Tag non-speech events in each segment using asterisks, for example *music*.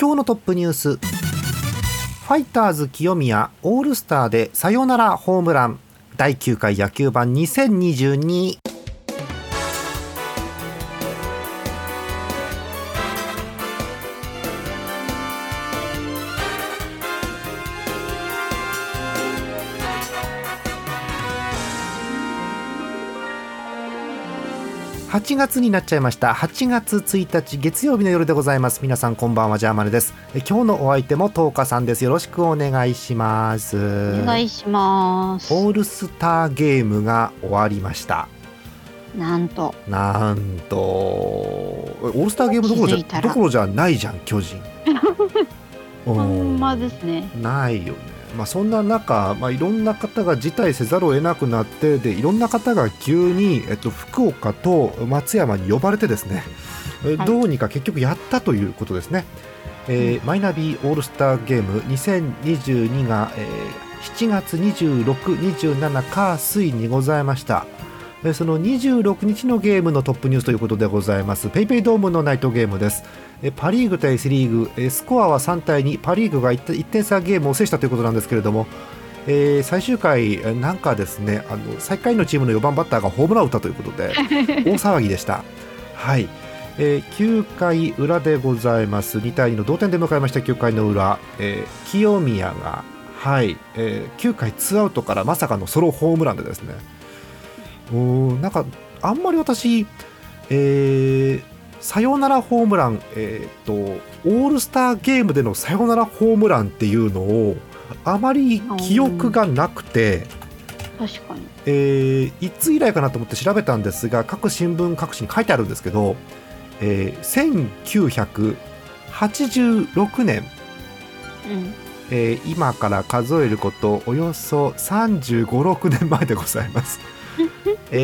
今日のトップニュース。ファイターズ清宮オールスターでサヨナラホームラン。第9回野球盤2022 8月になっちゃいました。8月1日月曜日の夜でございます。皆さんこんばんはジャーマネです。え今日のお相手も東花さんです。よろしくお願いします。お願いします。オールスターゲームが終わりました。なんと。なんと。オールスターゲームどころじゃどころじゃないじゃん巨人。*laughs* ほんまうんですね。ないよねまあそんな中、まあ、いろんな方が辞退せざるを得なくなってでいろんな方が急に、えっと、福岡と松山に呼ばれてですね、えはい。どうにか結局やったということですね、えーマイナビオールスターゲーム2022が、えー7月26、27火水にございました。えーその26日のゲームのトップニュースということでございます。ペイペイドームのナイトゲームです。えーパ・リーグ対セ・リーグえースコアは3対2パ・リーグが 1, 点差ゲームを制したということなんですけれども、えー最終回えーなんかですねあの最下位のチームの4番バッターがホームランを打ったということで *laughs* 大騒ぎでした。はい。えー9回裏でございます。2対2の同点で迎えました。9回の裏、えー清宮が、はい。えー9回ツーアウトからまさかのソロホームランでですねうーんなんかあんまり私、えーサヨナラホームラン、えー、とオールスターゲームでのサヨナラホームランっていうのをあまり記憶がなくて、確かに。えーいつ以来かなと思って調べたんですが各新聞各紙に書いてあるんですけど、えー1986年、うん。えー今から数えることおよそ3 5 6年前でございます、え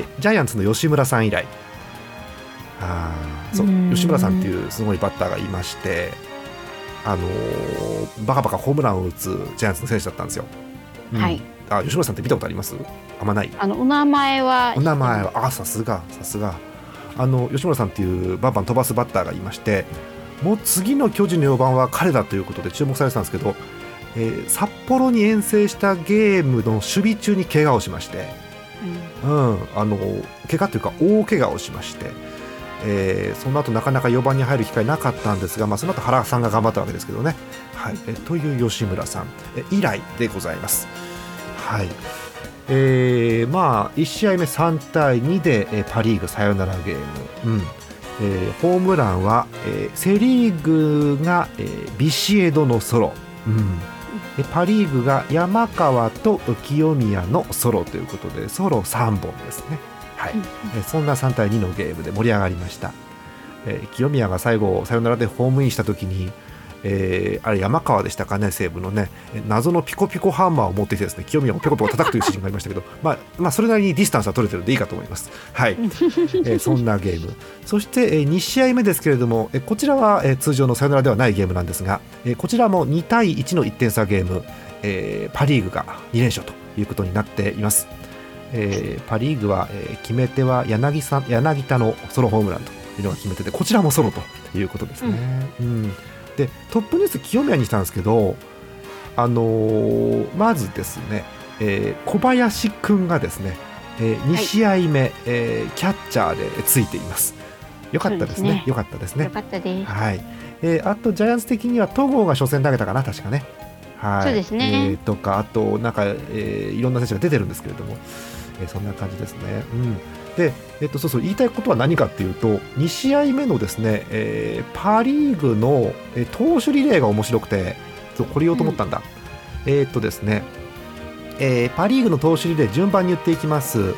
ージャイアンツの吉村さん以来。あーそううん。吉村さんっていうすごいバッターがいましてあのーバカバカホームランを打つジャイアンツの選手だったんですよ、うん。はい。あ吉村さんって見たことあります？あんまない。あのお名前は。お名前は。あさすがさすが。あの吉村さんっていうバンバン飛ばすバッターがいましてもう次の巨人の4番は彼だということで注目されてたんですけど、えー札幌に遠征したゲームの守備中に怪我をしまして、うん、あの怪我というか大怪我をしまして、えーその後なかなか4番に入る機会なかったんですが、まあ、その後原さんが頑張ったわけですけどね、はい、えという吉村さん。え以来でございます。はい。えーまあ、1試合目3対2で、えパ・リーグサヨナラゲーム、うん。えーホームランは、えセ・リーグが、えビシエドのソロ、うん。パ・リーグが山川と清宮のソロということでソロ3本ですね、はい。そんな3対2のゲームで盛り上がりました、えー清宮が最後サヨナラでホームインした時にえーあれ山川でしたかね西武のねえー謎のピコピコハンマーを持ってきてですね清宮をピコピコ叩くというシーンがありましたけど、*laughs* まあ、まあそれなりにディスタンスは取れてるんでいいかと思います。はい、*laughs* えーそんなゲームそして、えー2試合目ですけれども、えーこちらは、えー通常のサヨナラではないゲームなんですが、えーこちらも2対1の1点差ゲーム、えーパ・リーグが2連勝ということになっています。えーパ・リーグは、えー決め手は柳さん柳田のソロホームランというのが決め手でこちらもソロということですね。うんでトップニュース清宮にしたんですけど、あのーまずですね、えー小林くんがですね、え2試合目、えーキャッチャーでついています。よかったですね。すねよかったですね。よかったですはい。えーあとジャイアンツ的には戸郷が初戦投げたかな確かね。はい。そうですねえーとかあとなんか、えーいろんな選手が出てるんですけれども、えーそんな感じですね。うん。で、えっとそうそう言いたいことは何かっていうと、2試合目のですね、えーパリーグの、えー投手リレーが面白くて、そうこれ言おうと思ったんだ。えーっとですね。えーパ・リーグの投手リレー順番に言っていきます、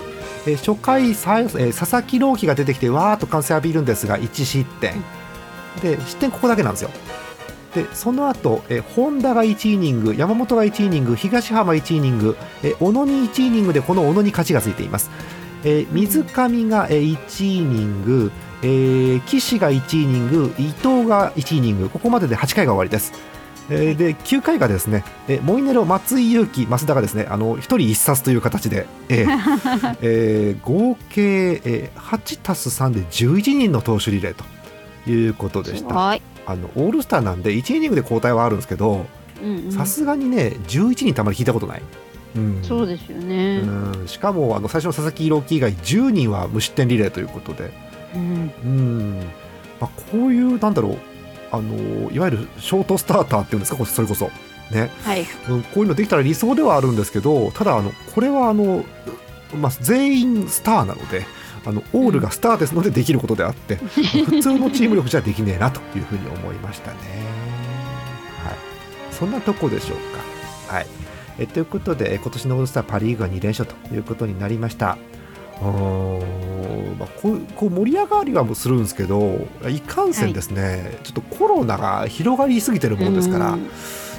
えー初回さ、えー佐々木朗希が出てきてわーっと歓声浴びるんですが1失点。で失点ここだけなんですよ。でその後、えー本田が1イニング山本が1イニング東浜1イニング、えー小野に1イニングでこの小野に勝ちがついています、えー水上が、えー1イニング、えー岸が1イニング伊藤が1イニング。ここまでで8回が終わりです。えーで9回がですね、えーモイネロ、松井裕樹、増田がですねあの1人1冊という形で、えー *laughs* えー合計、えー8たす3で11人の投手リレーということでした。はい。あのオールスターなんで1イニングで交代はあるんですけどさすがにね11人たまに聞いたことない、うん。そうですよね。うん。しかもあの最初の佐々木朗希以外10人は無失点リレーということで、うん。うん。まあ、こういうなんだろう。あのいわゆるショートスターターっていうんですかこそれこそ、ね。はい。うん、こういうのできたら理想ではあるんですけどただあのこれはあの、まあ、全員スターなのであのオールがスターですのでできることであって、*laughs* 普通のチーム力じゃできねえなというふうに思いましたね。はい、そんなとこでしょうか。はいえということでえ今年のオールスターパ・リーグは2連勝ということになりました。うーんまあ、こう盛り上がりはするんですけどいかんせんですね、ちょっとコロナが広がりすぎてるもんですから、うん。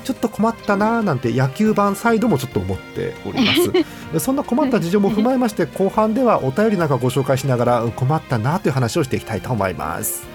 ちょっと困ったなーなんて野球版サイドもちょっと思っております。*laughs* でそんな困った事情も踏まえまして後半ではお便りなんかご紹介しながらうん困ったなという話をしていきたいと思います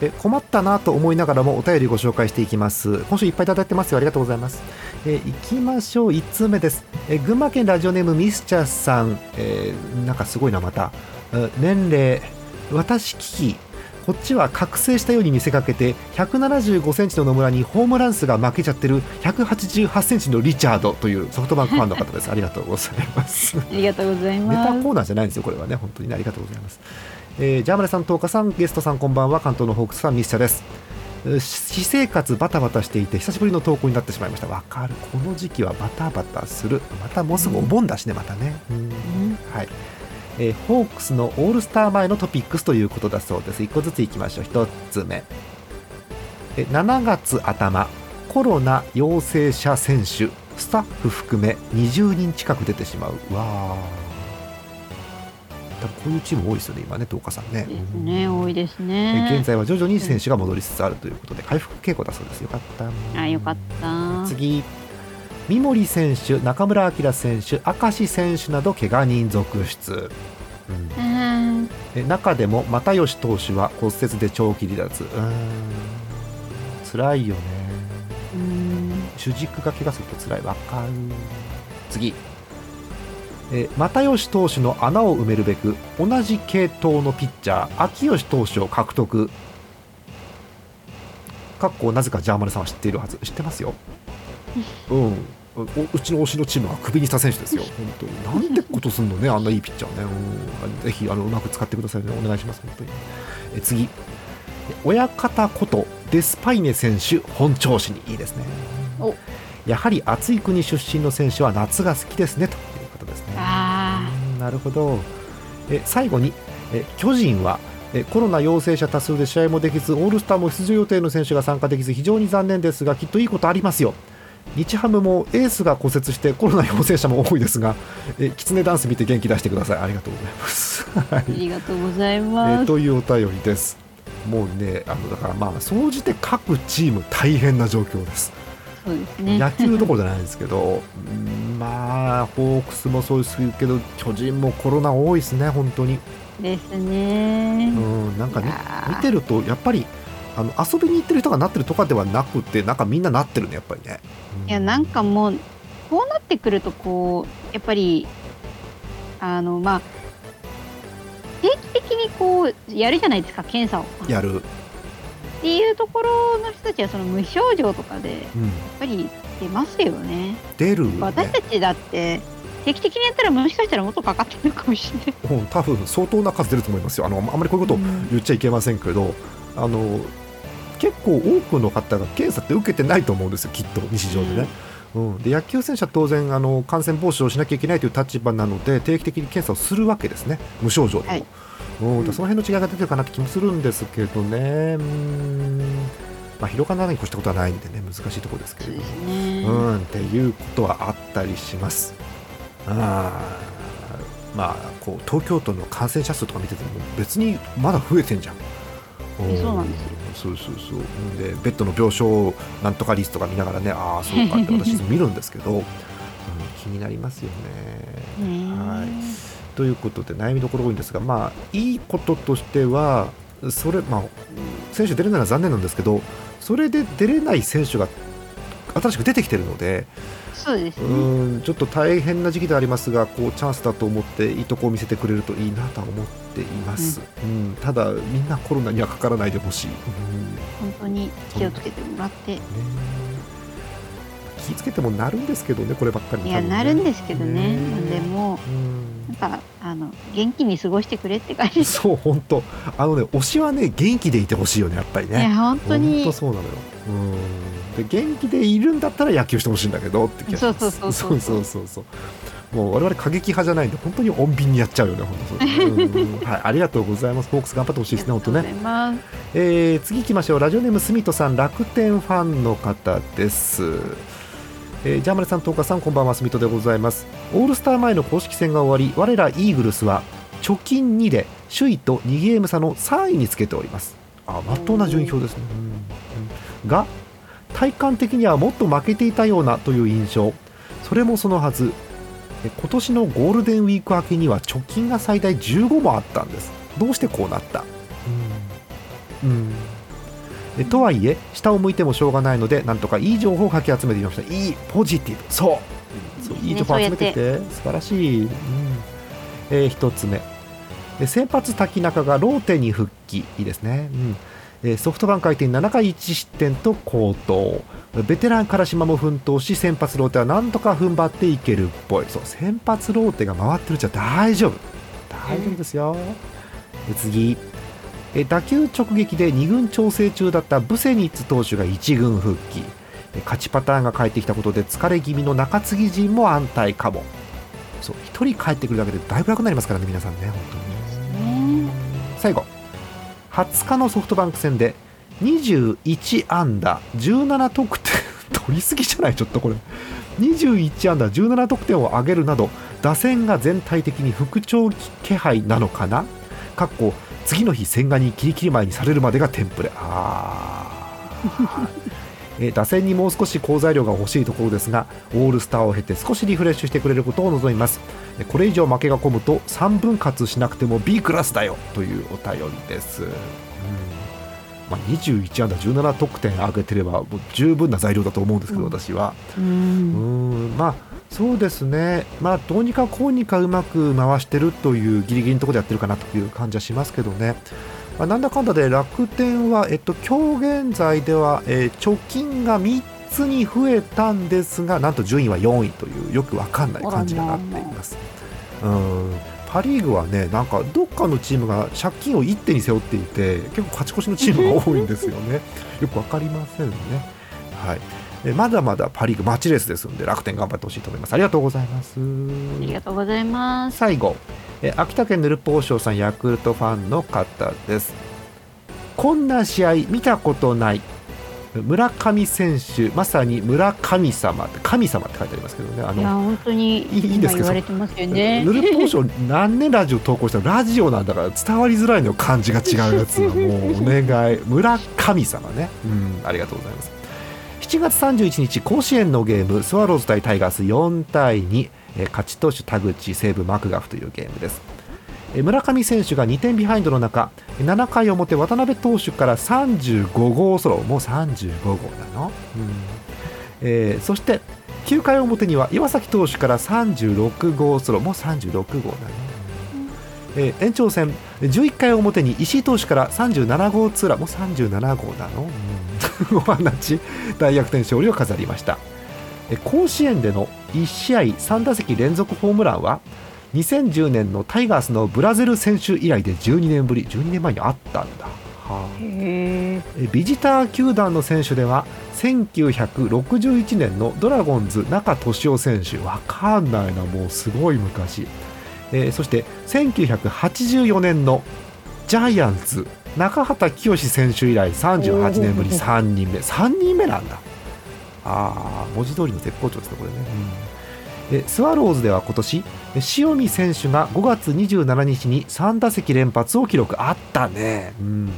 え困ったなと思いながらもお便りご紹介していきます。今週いっぱいいただいてますよ。ありがとうございます。えー、行きましょう。1通目です、えー群馬県ラジオネームミスチャーさん、えーなんかすごいなまた。え年齢。私危機こっちは覚醒したように見せかけて175センチの野村にホームラン数が負けちゃってる188センチのリチャードというソフトバンクファンの方です。ありがとうございます。*laughs* ありがとうございネます。タコーナーじゃないんですよ、これはね、本当にね、ありがとうございます。えージャーマネさん、トーカさん、ゲストさん、こんばんは、関東のホークスさん、ミスチャです。えー私生活バタバタしていて久しぶりの投稿になってしまいました。わかる。この時期はバタバタする。またもうすぐお盆だしねまたね。うん。うん。はい。えーホークスのオールスター前のトピックスということだそうです。1個ずついきましょう。1つ目。え7月頭。コロナ陽性者選手。スタッフ含め20人近く出てしまう。うわこういうチーム多いですよね今ね東花さんね。ですね、多いですえね。現在は徐々に選手が戻りつつあるということで回復傾向だそうです。よかった。あ、よかった。次。三森選手中村晃選手明石選手など怪我人続出、うん。うん。え中でも又吉投手は骨折で長期離脱。うーん。辛いよね。うん。主軸が怪我すると辛い。わかる。次え又吉投手の穴を埋めるべく同じ系統のピッチャー秋吉投手を獲得。かっこなぜかジャーマネさんは知っているはず知ってますよ。うん。おうちの推しのチームがクビにした選手ですよ。本当に。なんてことすんのねあんないいピッチャーね。うん。ぜひあのうまく使ってくださいね。お願いします本当に。え次。親方ことデスパイネ選手本調子にいいですね。お。やはり暑い国出身の選手は夏が好きですねとなるほど。え最後にえ巨人はえコロナ陽性者多数で試合もできずオールスターも出場予定の選手が参加できず非常に残念ですがきっといいことありますよ。日ハムもエースが骨折してコロナ陽性者も多いですがえキツネダンス見て元気出してください。ありがとうございます、はい。あ、ありがとうございえます。ーというお便りです。もうねあのだからまあ総じて各チーム大変な状況ですそうですね。野球どころじゃないですけど、うんまあ、ホークスもそうですけど、巨人もコロナ多いですね、本当に。ですうね。ん、なんかね見てると、やっぱり、あの遊びに行ってる人がなってるとかではなくて、なんかみんななってるね、やっぱりね。ういや、なんかもう、こうなってくると、こう、やっぱり、あの、まあ、定期的にこう、やるじゃないですか、検査を。やる、っていうところの人たちは、その無症状とかで、やっうん、ぱり出ますよね。出る、ね、私たちだって、定期的にやったら、もしかしたらもっとかかってるかもしれない。*laughs* うん多分相当な数出ると思いますよ。あのあんまりこういうことうん言っちゃいけませんけど、あの結構多くの方が検査って受けてないと思うんですよ、きっと日常でね。うん、で野球選手は当然あの感染防止をしなきゃいけないという立場なので定期的に検査をするわけですね。無症状でも、はい。うん、その辺の違いが出てるかなって気もするんですけどね。うん。まあ、広がらないに越したことはないんでね難しいところですけれども。すね。うん。っていうことはあったりします。あー。まあこう東京都の感染者数とか見てても別にまだ増えてんじゃん。えそうなんですよそうそうそう。うんでベッドの病床なんとかリストとか見ながらねああそうかって *laughs* 私見るんですけど、うん、気になりますよね。ねはい。ということで悩みどころ多いんですがまあいいこととしてはそれまあ選手出れないのは残念なんですけどそれで出れない選手が新しく出てきてるので、そうですうね。んちょっと大変な時期でありますがこうチャンスだと思っていいとこを見せてくれるといいなとは思っています、うん。ただみんなコロナにはかからないでほしい、うん。本当に気をつけてもらって。ね。気ぃつけてもなるんですけどねこればっかり。いや、なるんですけどね。ね。でもうん。う、なんか、あの、元気に過ごしてくれって感じ。そう本当。あのね推しはね元気でいてほしいよねやっぱりいや、ね本当に。本当そうなのよ。うん。で元気でいるんだったら野球してほしいんだけどって気がします。そうそうそうそうそう。そうそうもう我々過激派じゃないんで本当に穏便にやっちゃうよね本当はいありがとうございます。フォークス頑張ってほしいですね本当ね。えー次行きましょう。ラジオネームスミトさん楽天ファンの方です、えージャーマネさん、トーカさんこんばんはスミトでございます。オールスター前の公式戦が終わり我らイーグルスは貯金2で首位と2ゲーム差の3位につけております。あまっとうな順位表ですね、が体感的にはもっと負けていたようなという印象。それもそのはず。え今年のゴールデンウィーク明けには貯金が最大15もあったんです。どうしてこうなった？うん、うん。えとはいえ下を向いてもしょうがないのでなんとかいい情報をかき集めてみました。いいポジティブ。そう。そういい情報を集めてきて素晴らしい、うん。え1つ目。え先発滝中がローテに復帰。いいですね、うん。えソフトバンク相手に7回1失点と好投。ベテラン唐島も奮闘し先発ローテはなんとか踏ん張っていけるっぽい。そう先発ローテが回ってるじゃ大丈夫。大丈夫ですよ、で次。え打球直撃で2軍調整中だったブセニッツ投手が1軍復帰。え勝ちパターンが返ってきたことで疲れ気味の中継ぎ陣も安泰かも。そう1人帰ってくるだけでだいぶ楽になりますからね皆さんね本当に。ね。最後20日のソフトバンク戦で21安打17得点。*laughs* 取りすぎじゃない？ちょっとこれ。21安打17得点を挙げるなど打線が全体的に復調気配なのかな？かっこ次の日千賀にキリキリ前にされるまでがテンプレ。ああ *laughs* えー打線にもう少し好材料が欲しいところですがオールスターを経て少しリフレッシュしてくれることを望みます。えーこれ以上負けが込むと3分割しなくても B クラスだよというお便りです、うん。まあ、21安打17得点上げてればもう十分な材料だと思うんですけど、うん。私は。う。うんん。まあそうですね、まあ、どうにかこうにかうまく回してるというギリギリのところでやってるかなという感じはしますけどね、まあ、なんだかんだで楽天は、えっと、今日現在では、えー貯金が3つに増えたんですがなんと順位は4位というよくわかんない感じになっています。うんパ・リーグはねなんかどっかのチームが借金を一手に背負っていて結構勝ち越しのチームが多いんですよね *laughs* よくわかりませんね。はいえまだまだパ・リーグマッチレースですので楽天頑張ってほしいと思いますありがとうございますありがとうございます。最後え秋田県ぬるぽうしょうさんヤクルトファンの方です。こんな試合見たことない村上選手まさに村神様って神様って書いてありますけどね。あいや、の本当にいんですけど今言われてますよね。ぬるぽうしょう何年ラジオ投稿したのラジオなんだから伝わりづらいのよ漢字が違うやつは。もう *laughs* お願い。村神様ね。うんありがとうございます。7月31日甲子園のゲームスワローズ対タイガース4対2えー勝ち投手田口西武マクガフというゲームです。えー村上選手が2点ビハインドの中7回表渡辺投手から35号ソロもう35号なの、うん。えーそして9回表には岩崎投手から36号ソロもう36号なの、えー延長戦11回表に石井投手から37号ツーランもう37号なの、うん、*laughs* お話大逆転勝利を飾りました。甲子園での1試合3打席連続ホームランは2010年のタイガースのブラゼル選手以来で12年ぶり12年前にあったんだ、はあ。ビジター球団の選手では1961年のドラゴンズ中俊夫選手。わかんないなもうすごい昔、えーそして1984年のジャイアンツ中畑清選手以来38年ぶり3人目。3人目なんだああ文字通りの絶好調ですねこれね、うん、えスワローズでは今年塩見選手が5月27日に3打席連発を記録。あったね、うん。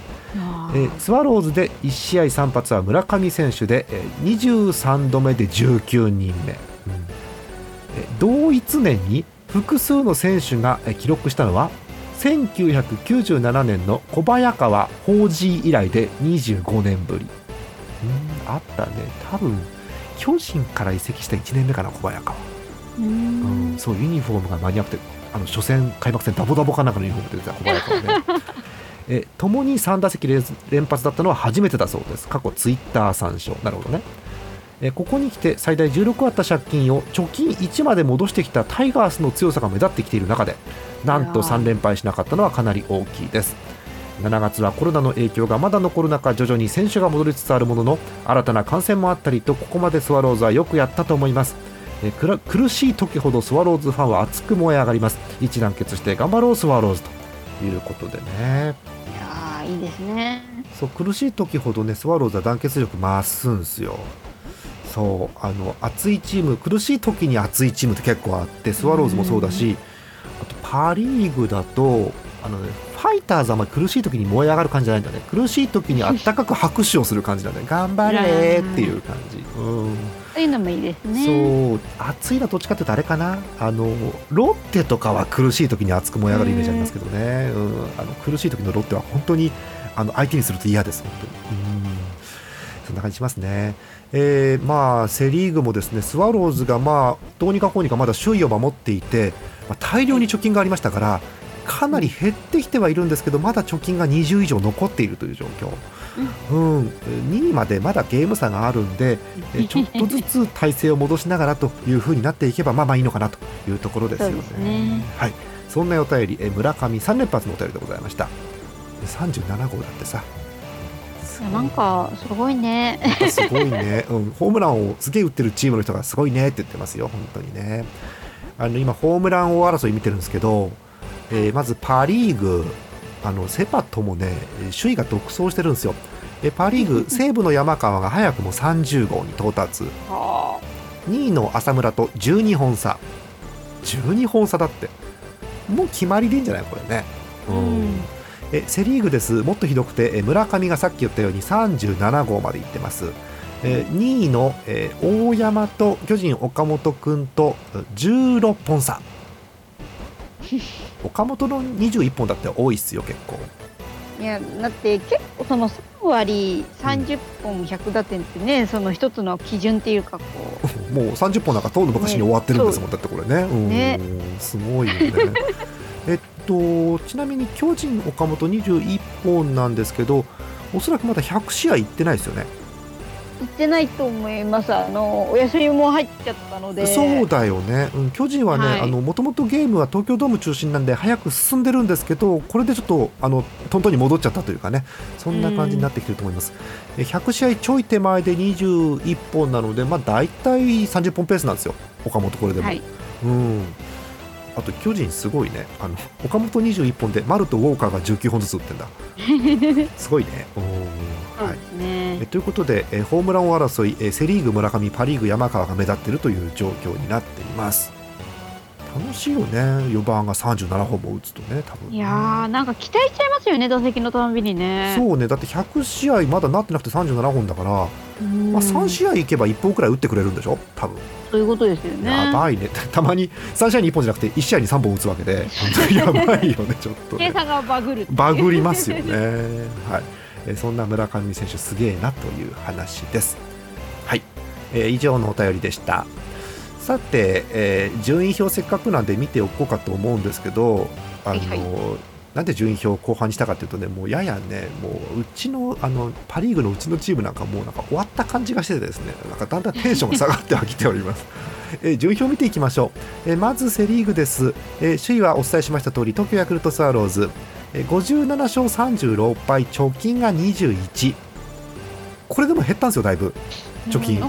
えスワローズで1試合3発は村上選手でえ23度目で19人目、うん、え同一年に複数の選手がえ記録したのは1997年の小早川法事以来で25年ぶり。うんあったね多分巨人から移籍した1年目かな小早川。うん。そうユニフォームが間に合ってあの初戦開幕戦ダボダボかなんかのユニフォームで出た小早川ね *laughs* え共に3打席連発だったのは初めてだそうです。過去ツイッター参照。なるほどね。えここに来て最大16あった借金を貯金1まで戻してきたタイガースの強さが目立ってきている中でなんと3連敗しなかったのはかなり大きいです7月はコロナの影響がまだ残る中徐々に選手が戻りつつあるものの新たな感染もあったりとここまでスワローズはよくやったと思います。え苦しい時ほどスワローズファンは熱く燃え上がります。一団結して頑張ろうスワローズということでね。いやいいですね。そう苦しい時ほどねスワローズは団結力増すんですよ。そうあの熱いチーム苦しい時に熱いチームって結構あってスワローズもそうだしあとパ・リーグだとあの、ね、ファイターズはまり苦しい時に燃え上がる感じじゃないんだね。苦しい時にあったかく拍手をする感じだね。頑張れっていう感じ、うん、そういうのもいいですね。そう。暑いのはどっちかっていうとあれかな。あのロッテとかは苦しい時に熱く燃え上がるイメージありますけどね、うん、あの苦しい時のロッテは本当にあの相手にすると嫌です本当に、うん、そんな感じしますね。えー、まあセ・リーグもですねスワローズがまあどうにかこうにかまだ首位を守っていて、まあ、大量に貯金がありましたからかなり減ってきてはいるんですけどまだ貯金が20以上残っているという状況、うん、2位までまだゲーム差があるんで *laughs* ちょっとずつ体勢を戻しながらというふうになっていけばまあまあいいのかなというところですよね。ね。はい、そんなお便り村上3連発のお便りでございました。37号だってさ。なんかすごいね。すごいね、うん、ホームランをすげえ打ってるチームの人がすごいねって言ってますよ、本当にね。あの今、ホームラン王争い見てるんですけど、えー、まずパ・リーグ、あのセ・パともね、首位が独走してるんですよ。えパ・リーグ、*laughs* 西武の山川が早くも30号に到達、2位の浅村と12本差、12本差だって、もう決まりでいいんじゃない、これね。うん。えセ・リーグです。もっとひどくてえ村上がさっき言ったように37号までいってます、え2位の、え大山と巨人岡本君と16本差 *laughs* 岡本の21本だって多いっすよ結構。いやだって結構その3割30本100打点ってね、うん、その一つの基準っていうかこう。*laughs* もう30本なんかとうの昔に終わってるんですもん、ね、だってこれね。ね。すごいよね。*laughs* えっとちなみに巨人、岡本21本なんですけどおそらくまだ100試合いってないですよね。いってないと思います。あのお休みも入っちゃったので。そうだよね、うん、巨人はねもともとゲームは東京ドーム中心なんで早く進んでるんですけどこれでちょっとあのトントンに戻っちゃったというかね。そんな感じになってきてると思います、うん、100試合ちょい手前で21本なのでまあ大体30本ペースなんですよ。岡本これでも、はい、うん。あと巨人すごいね。あの岡本21本で丸とウォーカーが19本ずつ打ってんだ。*laughs* すごいねはい。ねえということでえホームラン王争いえセ・リーグ村上パ・リーグ山川が目立っているという状況になっています。楽しいよね。4番が37本も打つとね多分いやーなんか期待しちゃいますよね打席のたびにね。そうね。だって100試合まだなってなくて37本だから、まあ、3試合いけば1本くらい打ってくれるんでしょ？多分。そういうことですよね。やばいね。*laughs* たまに3試合に1本じゃなくて1試合に3本打つわけで。*laughs* やばいよねちょっと、ね、計算がバグるバグりますよね。はいえそんな村上選手すげえなという話です。はい、えー、以上のお便りでした。さて、えー、順位表せっかくなんで見ておこうかと思うんですけどあの、はいはい、なんで順位表を後半にしたかというとねもうややねもううちのあのパ・リーグのうちのチームなんかもうなんか終わった感じがしててですねなんかだんだんテンションが下がってはきております。*laughs* えー、順位表を見ていきましょう、えー、まずセ・リーグです、えー、首位はお伝えしました通り東京ヤクルトスワローズ、えー、57勝36敗貯金が21これでも減ったんですよだいぶ。貯金。な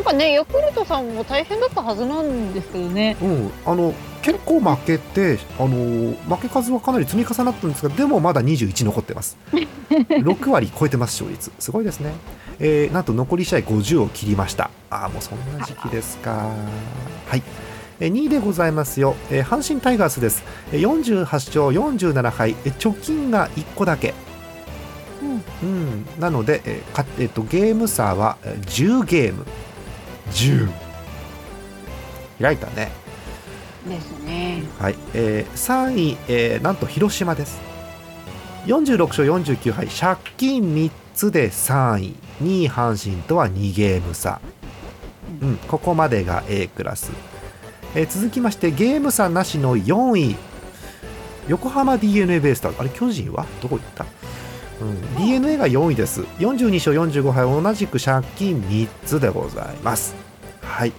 んかねヤクルトさんも大変だったはずなんですけどね。うん、あの結構負けてあの負け数はかなり積み重なったんですがでもまだ21残ってます。*laughs* 6割超えてます勝率。すごいですね、えーなんと残り試合50を切りました。ああもうそんな時期ですか。はい。えー2位でございますよ、えー阪神タイガースです。えー48勝47敗。えー貯金が1個だけ。うん。うん、なので、えーかえっとゲーム差はえー10ゲーム。10開いたね。ですね。はい、えー3位、えーなんと広島です。46勝49敗。借金3つで3位。2位阪神とは2ゲーム差、うん、ここまでが A クラス、えー続きましてゲーム差なしの4位。横浜 d n a ベイスターズ。あれ巨人は？どこ行った、うん、d n a が4位です。42勝45敗。同じく借金3つでございます。はい。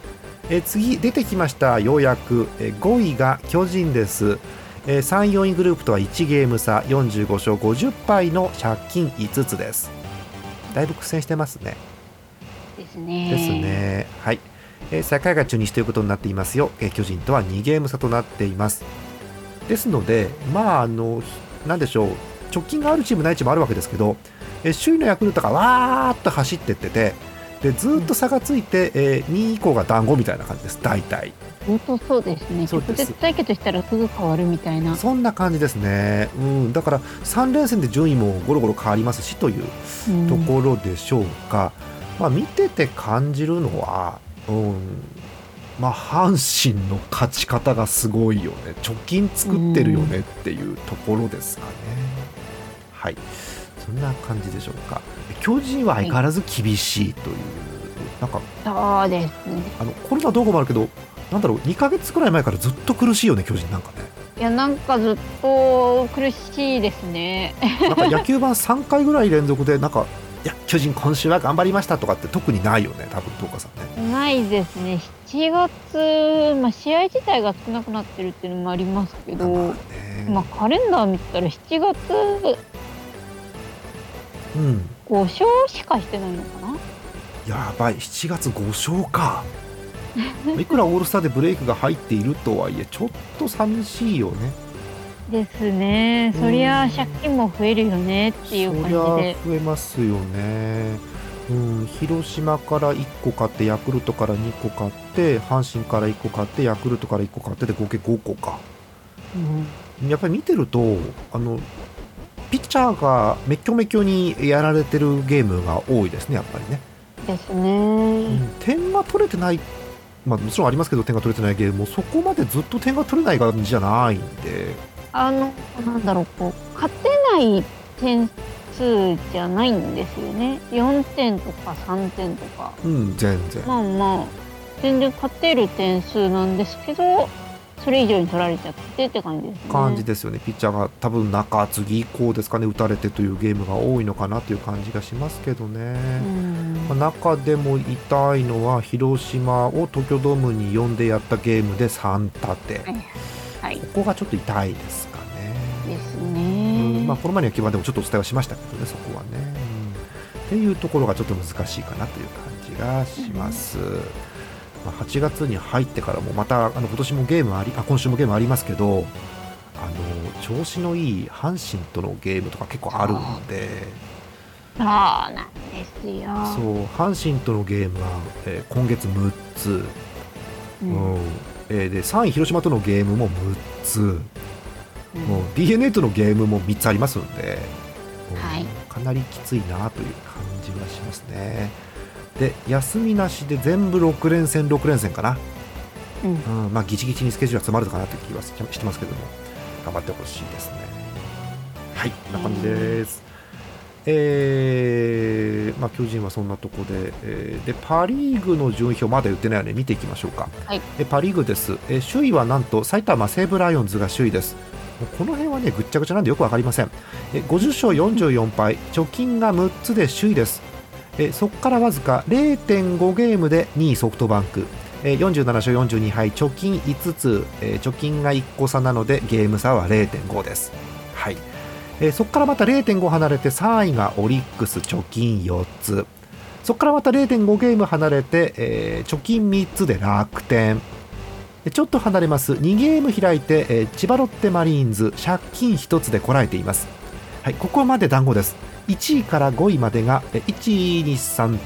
えー次出てきました。ようやく、えー5位が巨人です、えー3、4位グループとは1ゲーム差。45勝50敗の借金5つです。だいぶ苦戦してますね。ですね。ですね。はい、えー最下位が中日ということになっていますよ、えー巨人とは2ゲーム差となっています。ですのでまああのなんでしょう。直近があるチームないチームあるわけですけど、えー首位のヤクルトがわーっと走ってっててでずーっと差がついて、えー2位以降が団子みたいな感じです。大体。本当そうですね。直接対決したらすぐ変わるみたいな。そんな感じですね、うん、だから3連戦で順位もゴロゴロ変わりますしといううん。ところでしょうか、まあ、見てて感じるのは、うんまあ、阪神の勝ち方がすごいよね。貯金作ってるよねっていうところですかね、はい。そんな感じでしょうか。巨人は相変わらず厳しいという、なんかそうですね。あのコロナどうこうもあるけどなんだろう2ヶ月くらい前からずっと苦しいよね巨人。なんかね。いやなんかずっと苦しいですね。なんか野球盤3回ぐらい連続でなんかいや巨人今週は頑張りましたとかって特にないよね多分東花さんね。ないですね。7月、まあ、試合自体が少なくなってるっていうのもありますけど、まあね。まあ、カレンダー見たら7月うん。5勝しかしてないのかな？やばい。7月5勝か。*laughs* いくらオールスターでブレイクが入っているとはいえちょっと寂しいよねですね。そりゃ借金も増えるよねっていう感じで。増えますよね。うん、広島から1個買ってヤクルトから2個買って阪神から1個買ってヤクルトから1個買ってで合計5個か。うん。やっぱり見てるとあのピッチャーがめっきょめきょにやられてるゲームが多いですねやっぱりね、ですうね、ん。点が取れてないまあもちろんありますけど点が取れてないゲームもそこまでずっと点が取れない感じじゃないんであのなんだろうこう勝てない点数じゃないんですよね。4点とか3点とか。うん全然。まあまあ全然勝てる点数なんですけどそれ以上に取られちゃってって感じですね。感じですよね、ピッチャーが多分中継ぎ以降ですかね打たれてというゲームが多いのかなという感じがしますけどね、うん。まあ中でも痛いのは広島を東京ドームに呼んでやったゲームで3立て、はいここがちょっと痛いですかね。ですうん。ね、まあ、この前の野球盤でもちょっとお伝えはしましたけどね、そこはね。うんっていうところがちょっと難しいかなという感じがします。まあ、8月に入ってからもまたあの今年もゲームありあ今週もゲームありますけどあの調子のいい阪神とのゲームとか結構あるんで。そうなんですよ。そう阪神とのゲームが、えー今月6つ、ううんんえーで3位広島とのゲームも6つ、うん。もう d n a とのゲームも3つありますんで、うんはい。かなりきついなという感じはしますね。で休みなしで全部6連戦6連戦かな、うん。うんまあ、ギチギチにスケジュールが詰まるかなという気はししてますけども。頑張ってほしいですね。はいこんな感じですえーまあ、巨人はそんなとこで,、えーでパ・リーグの順位表まだ言ってないので見ていきましょうか、はい。えパ・リーグです、えー首位はなんと埼玉西武ライオンズが首位です。この辺はねぐっちゃぐちゃなんでよくわかりません。え50勝44敗貯金が6つで首位です。えそこからわずか0.5ゲームで2位ソフトバンク。えー47勝42敗貯金5つ、えー貯金が1個差なのでゲーム差は0.5です。はいえーそこからまた0.5離れて3位がオリックス貯金4つ。そこからまた0.5ゲーム離れて、えー貯金3つで楽天。でちょっと離れます。2ゲーム開いて、えー千葉ロッテマリーンズ借金1つでこらえています。はいここまで団子です。1位から5位までがえー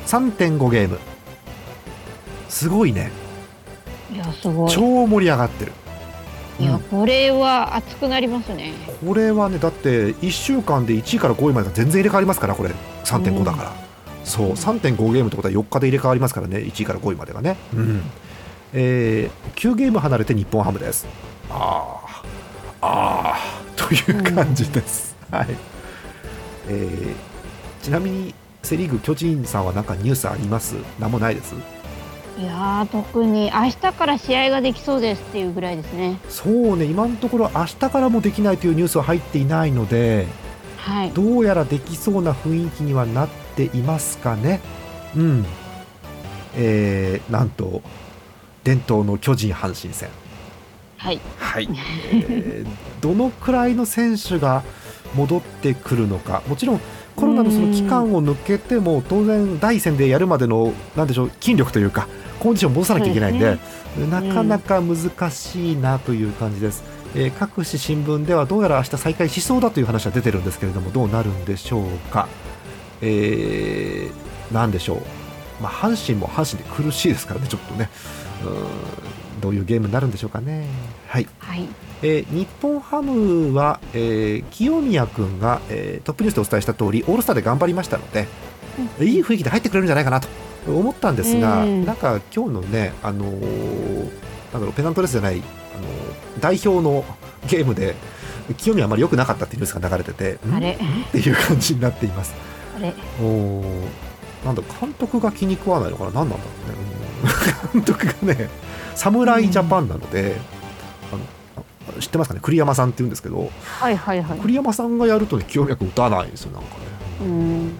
1233.5ゲーム。すごいね。いやすごい。超盛り上がってるいやうん。これは熱くなりますね。これはねだって1週間で1位から5位までが全然入れ替わりますからこれ。3.5だから、そう。3.5ゲームってことは4日で入れ替わりますからね。1位から5位までがね、うん。えー9ゲーム離れて日本ハムです。あー。あー。という感じです、はい。えーちなみにセ・リーグ巨人さんは何かニュースあります？何もないです？いやー特に明日から試合ができそうですっていうぐらいですねそうね今のところ明日からもできないというニュースは入っていないのではいどうやらできそうな雰囲気にはなっていますかね。うん。えー、なんと、伝統の巨人阪神戦。はいはい。えーどのくらいの選手が戻ってくるのか。もちろん、コロナのその期間を抜けても、当然、第一戦でやるまでの、なんでしょう、筋力というか、コンディションを戻さなきゃいけないんで、なかなか難しいなという感じです。えー各紙新聞ではどうやら明日再開しそうだという話は出てるんですけれどもどうなるんでしょうか、えー、なんでしょう、まあ、阪神も阪神で苦しいですからねちょっとね。うーんどういうゲームになるんでしょうかね。はい、はいえー日本ハムは、えー清宮君が、えートップニュースでお伝えした通りオールスターで頑張りましたので、いい雰囲気で入ってくれるんじゃないかなと思ったんですが、うん。なんか今日のね、あのーなんだろうペナントレースじゃない、あのー代表のゲームで清宮あまり良くなかったっていうニュースが流れててん？あれ？っていう感じになっています。あれ？おーなんだ監督が気に食わないのかな？何なんだろうね、うん。*laughs* 監督がね侍ジャパンなので、あのあ知ってますかね？栗山さんって言うんですけどはいはいはい。栗山さんがやるとね清宮君打たないんですよなんかね。うん。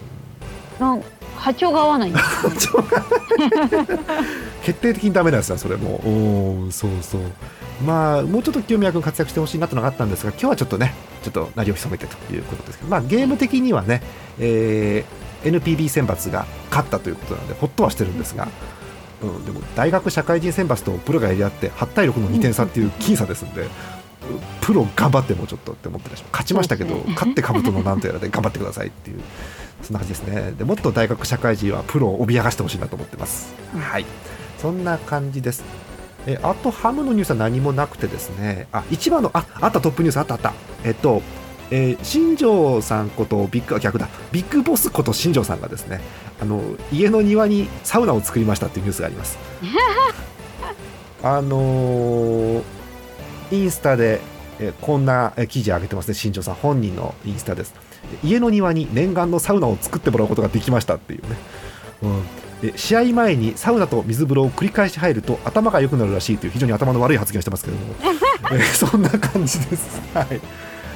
なん波長が合わないんです。ね *laughs* 決定的にダメなんですよそれも。おーそうそう。まあもうちょっと清宮君活躍してほしいなとのがあったんですが今日はちょっとねちょっと鳴りを潜めてということですけどまあゲーム的にはね、えー NPB 選抜が勝ったということなのでほっとはしてるんですが、うん、でも大学社会人選抜とプロがやり合って8対6の2点差っていう僅差ですんで、プロ頑張ってもうちょっとって思ってらっし勝ちましたけど、勝って兜のなんとやらで頑張ってくださいっていうそんな感じですね。でもっと大学社会人はプロを脅かしてほしいなと思ってます、うん。はい。そんな感じです。えあとハムのニュースは何もなくてですね。あ一番のああったトップニュースあったあった。えっとえー新庄さんことビッグあ逆だ。ビッグボスこと新庄さんがですねあの家の庭にサウナを作りましたっていうニュースがあります。*laughs* あのーインスタで、えーこんなえー記事上げてますね新庄さん本人のインスタです。家の庭に念願のサウナを作ってもらうことができましたっていうね、うん。で試合前にサウナと水風呂を繰り返し入ると頭が良くなるらしいという非常に頭の悪い発言をしてますけれども、*laughs* えーそんな感じです、はい、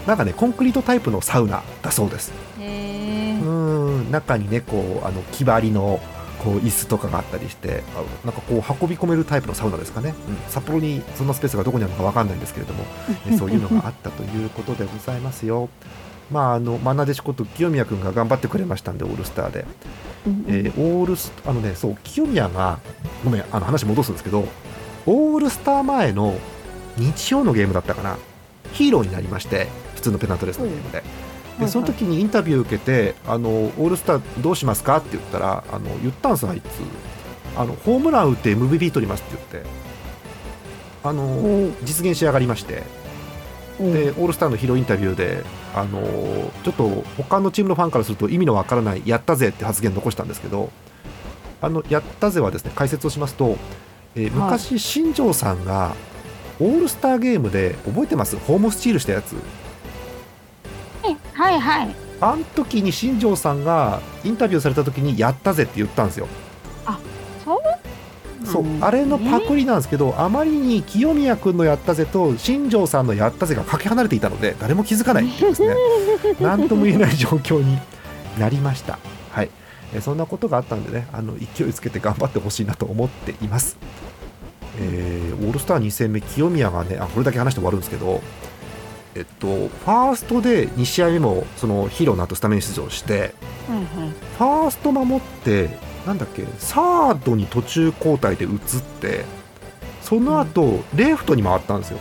なんかねコンクリートタイプのサウナだそうです。うん中にねこうあの木張りのこう椅子とかがあったりしてあなんかこう運び込めるタイプのサウナですかね、うん札幌にそんなスペースがどこにあるのかわかんないんですけれども、えそういうのがあったということでございますよ。*laughs* まあ、あのマナデシコと清宮君が頑張ってくれましたんでオールスターで、うんえーオールスあのねそう清宮がごめんあの話戻すんですけどオールスター前の日曜のゲームだったかな。ヒーローになりまして普通のペナントレースのゲームで。でその時にインタビュー受けてあのオールスターどうしますか？って言ったらあの言ったんですあいつあのホームラン打って MVP 取りますって言って。あのお実現し上がりまして。おでオールスターのヒーローインタビューであのちょっと他のチームのファンからすると意味のわからない「やったぜ」って発言残したんですけどあの「やったぜ」はですね解説をしますと、えーはい。昔、新庄さんがオールスターゲームで覚えてます？ホームスチールしたやつはいはい。あん時に新庄さんがインタビューされた時に「やったぜ」って言ったんですよ。そう？そう。あれのパクリなんですけど、あまりに清宮君の「やったぜ」と新庄さんの「やったぜ」がかけ離れていたので誰も気づかないっていうですね。*laughs* 何とも言えない状況になりました。はい。えーそんなことがあったんでねあの勢いつけて頑張ってほしいなと思っています。えーオールスター2戦目清宮がねあこれだけ話して終わるんですけどえっと、ファーストで2試合目もそのヒーローの後スタメン出場してはいはいファースト守ってなんだっけサードに途中交代で移ってその後、レフトに回ったんですよ。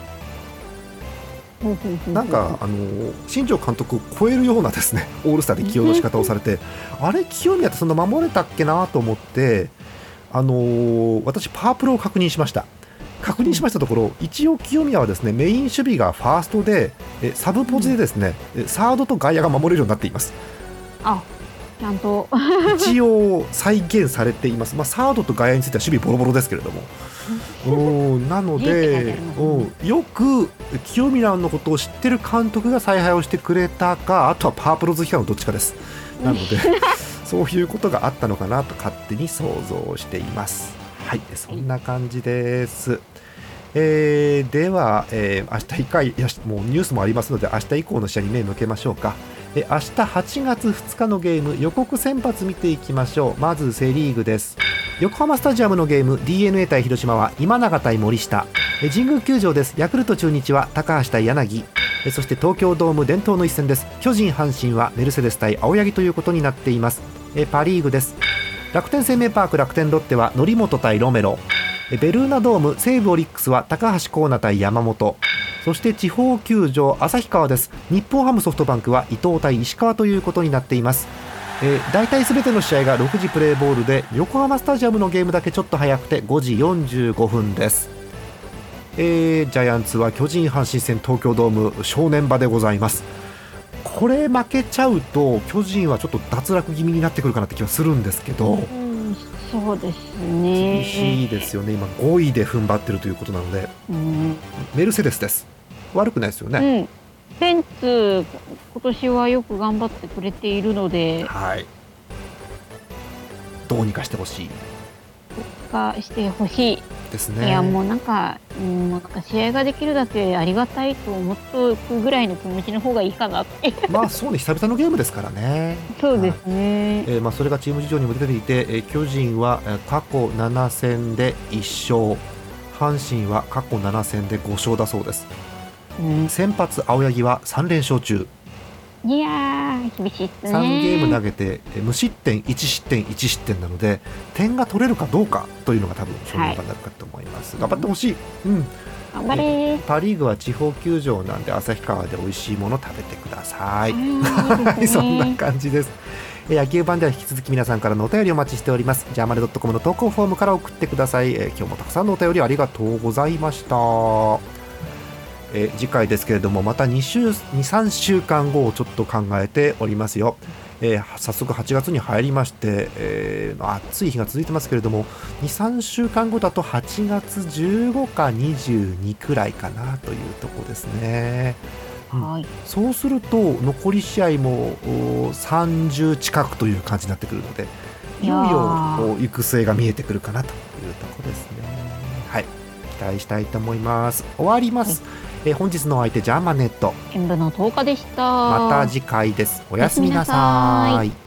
なんか、あの新庄監督を超えるようなですね *laughs* オールスターで起用の仕方をされてあれ清宮ってそんな守れたっけなと思ってあの私パワープロを確認しました確認しましたところ一応清宮はですねメイン守備がファーストでえサブポジでですねえサードと外野が守れるようになっています。あちゃんと。一応再現されています、まあ、サードと外野については守備ボロボロですけれども。うん。なのでありますねうんよく清宮のことを知ってる監督が采配をしてくれたかあとはパワープロ好きかのどっちかです。なので *laughs* そういうことがあったのかなと勝手に想像していますはい。そんな感じです。えーでは、えー明日以降いやもうニュースもありますので明日以降の試合に目向けましょうか。え明日8月2日のゲーム予告先発見ていきましょう。まずセ・リーグです。横浜スタジアムのゲーム d n a 対広島は今永対森下。え神宮球場です。ヤクルト中日は高橋対柳。えそして東京ドーム伝統の一戦です。巨人阪神はメルセデス対青柳ということになっています。えパ・リーグです。楽天生命パーク楽天ロッテは則本対ロメロ。ベルーナドーム西武オリックスは高橋光成対山本。そして地方球場旭川です。日本ハムソフトバンクは伊藤対石川ということになっています。大体すべての試合が6時プレーボールで横浜スタジアムのゲームだけちょっと早くて5時45分です、えージャイアンツは巨人阪神戦東京ドーム正念場でございます。これ負けちゃうと巨人はちょっと脱落気味になってくるかなって気はするんですけどうんそうですね。厳しいですよね。今5位で踏ん張ってるということなので。うん。メルセデスです。悪くないですよね、うん。ペンツ今年はよく頑張ってくれているので。はい。どうにかしてほしいがしてほしい。ですね。いやもうなんか、うん、なんか試合ができるだけありがたいと思っておくぐらいの気持ちの方がいいかなって。*laughs* まあそうね久々のゲームですからね。そうですね。えーまあ、それがチーム事情にも出ていて、えー巨人はえー過去7戦で1勝。阪神は過去7戦で5勝だそうです。うん、先発青柳は3連勝中いやー厳しいっすね。3ゲーム投げてえー無失点1失点1失点なので点が取れるかどうかというのが多分勝負になるかと思います、頑張ってほしい、うん、頑張れー。パ・リーグは地方球場なんで旭川で美味しいもの食べてください、ははいい、そんなね。感じです。えー野球版では引き続き皆さんからのお便りお待ちしております。ジャーマネドットコムの投稿フォームから送ってください。えー今日もたくさんのお便りありがとうございました。えー次回ですけれども、また2週、2、3週間後をちょっと考えておりますよ。えー早速8月に入りまして、えーまあ暑い日が続いてますけれども23週間後だと8月15か22くらいかなというとこですね。はい。そうすると残り試合もお30近くという感じになってくるのでいよいよ行く末が見えてくるかなというところですね。はい。期待したいと思います。終わります、えー本日のお相手ジャーマネット。演舞の10日でした。また次回です。おやすみなさい